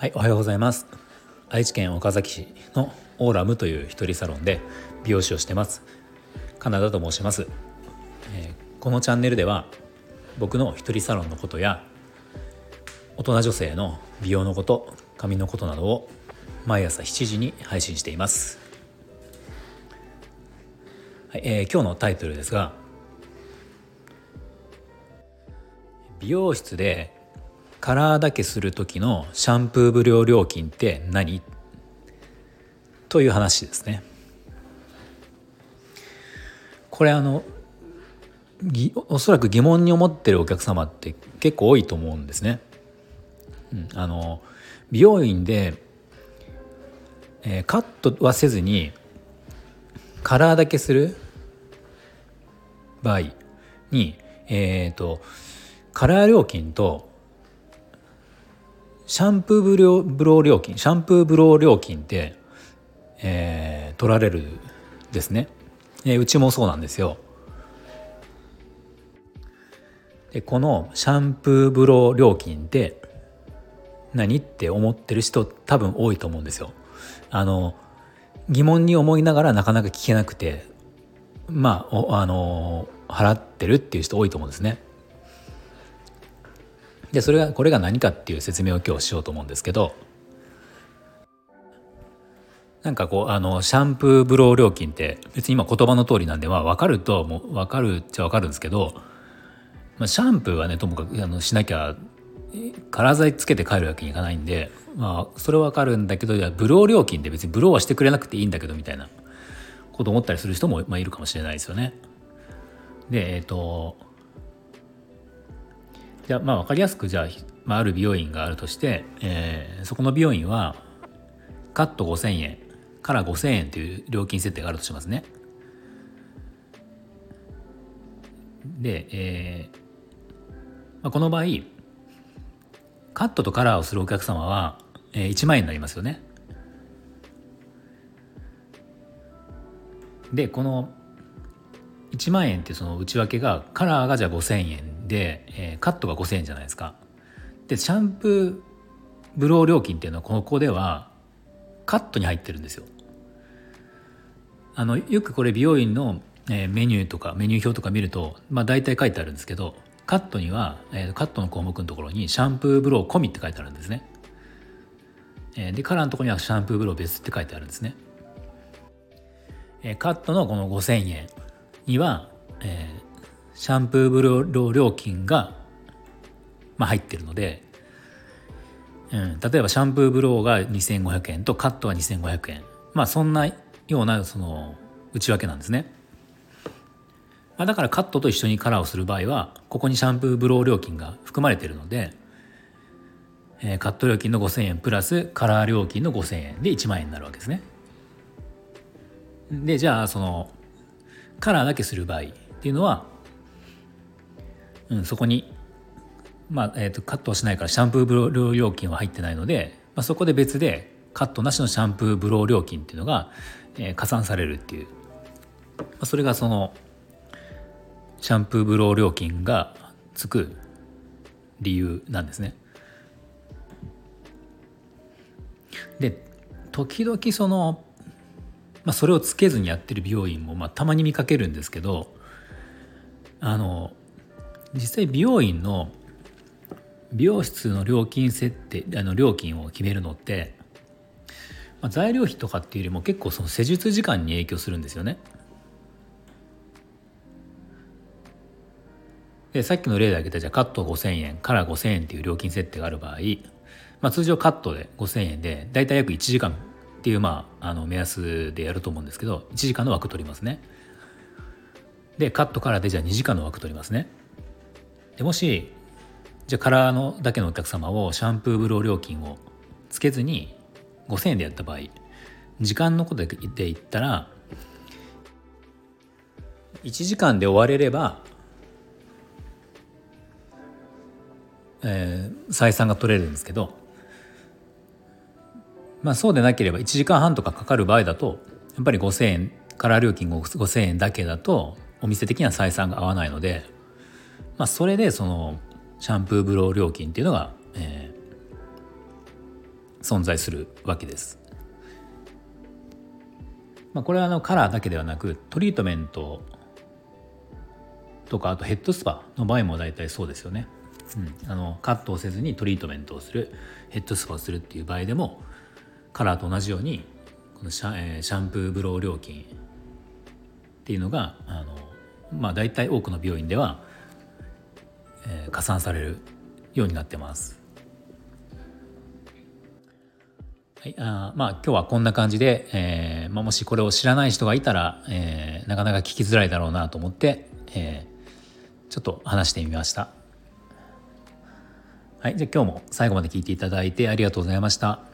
はい、おはようございます。愛知県岡崎市のオーラムという一人サロンで美容師をしてます。カナダと申します。えーこのチャンネルでは僕の一人サロンのことや大人女性の美容のこと、髪のことなどを毎朝7時に配信しています。はい、えー今日のタイトルですが美容室でカラーだけする時のシャンプー無料料金って何？という話ですね。これあのおそらく疑問に思ってるお客様って結構多いと思うんですね。うん、あの美容院で、えーカットはせずにカラーだけする場合に、えー、とカラー料金とシャンプーブローブロ料金シャンプーブロー料金って、えー取られるですね、えーうちもそうなんですよ。でこのシャンプーブロー料金って何って思ってる人多分多いと思うんですよ。あの疑問に思いながらなかなか聞けなくてまあおあの払ってるっていう人多いと思うんですね。でそれがこれが何かっていう説明を今日しようと思うんですけどなんかこうあのシャンプーブロー料金って別に今言葉の通りなんで、まあ、分かるともう分かるっちゃ分かるんですけど、まあ、シャンプーはねともかくあのしなきゃえカラー剤つけて帰るわけにいかないんで、まあ、それは分かるんだけどいやブロー料金って別にブローはしてくれなくていいんだけどみたいなこと思ったりする人も、まあ、いるかもしれないですよね。でえっ、とじゃまあ分かりやすくじゃあ、まあ、ある美容院があるとして、えーそこの美容院はカット5,000円から5,000円という料金設定があるとしますね。で、えーまあ、この場合カットとカラーをするお客様は、えー1万円になりますよね。でこの1万円ってその内訳がカラーがじゃあ5,000円で、えーカットが5,000円じゃないですか。でシャンプーブロー料金っていうのはここではカットに入ってるんですよ。あのよくこれ美容院の、えーメニューとかメニュー表とか見ると、まあ、大体書いてあるんですけどカットには、えーカットの項目のところにシャンプーブロー込みって書いてあるんですね。えーでカラーのところにはシャンプーブロー別って書いてあるんですね。えーカットのこの5,000円には、えーシャンプーブロー料金が、まあ、入ってるので、うん、例えばシャンプーブローが2,500円とカットが2,500円まあそんなようなその内訳なんですね。まあ、だからカットと一緒にカラーをする場合はここにシャンプーブロー料金が含まれているので、えーカット料金の5,000円プラスカラー料金の5,000円で1万円になるわけですね。でじゃあそのカラーだけする場合っていうのは、うん、そこに、まあえー、とカットをしないからシャンプーブロー料金は入ってないので、まあ、そこで別でカットなしのシャンプーブロー料金っていうのが、えー加算されるっていう、まあ、それがそのシャンプーブロー料金がつく理由なんですね。で時々その、まあ、それをつけずにやってる美容院も、まあ、たまに見かけるんですけどあの実際美容院の美容室の料金設定あの料金を決めるのって、まあ、材料費とかっていうよりも結構その施術時間に影響するんですよね。でさっきの例で挙げたじゃあカット5,000円から5,000円っていう料金設定がある場合、まあ、通常カットで5,000円でだいたい約1時間っていう、まあ、あの目安でやると思うんですけど1時間の枠取りますね。でカットからでじゃあ2時間の枠取りますね。でもしじゃカラーのだけのお客様をシャンプーブロー料金をつけずに5,000円でやった場合時間のことで言ったら1時間で終われればえー採算が取れるんですけどまあそうでなければ1時間半とかかかる場合だとやっぱり5,000円カラー料金5,000円だけだとお店的には採算が合わないので、まあ、それでそのシャンプーブロー料金っていうのが、えー存在するわけです。まあ、これはあのカラーだけではなくトリートメントとかあとヘッドスパの場合も大体そうですよね。うん、あのカットをせずにトリートメントをするヘッドスパをするっていう場合でもカラーと同じようにこのシャ,、えー、シャンプーブロー料金っていうのがあの、まあ、大体多くの病院では、えー、加算されるようになってます。はい、あまあ今日はこんな感じで、えーまあ、もしこれを知らない人がいたら、えー、なかなか聞きづらいだろうなと思って、えー、ちょっと話してみました。はい、じゃあ今日も最後まで聞いていただいてありがとうございました。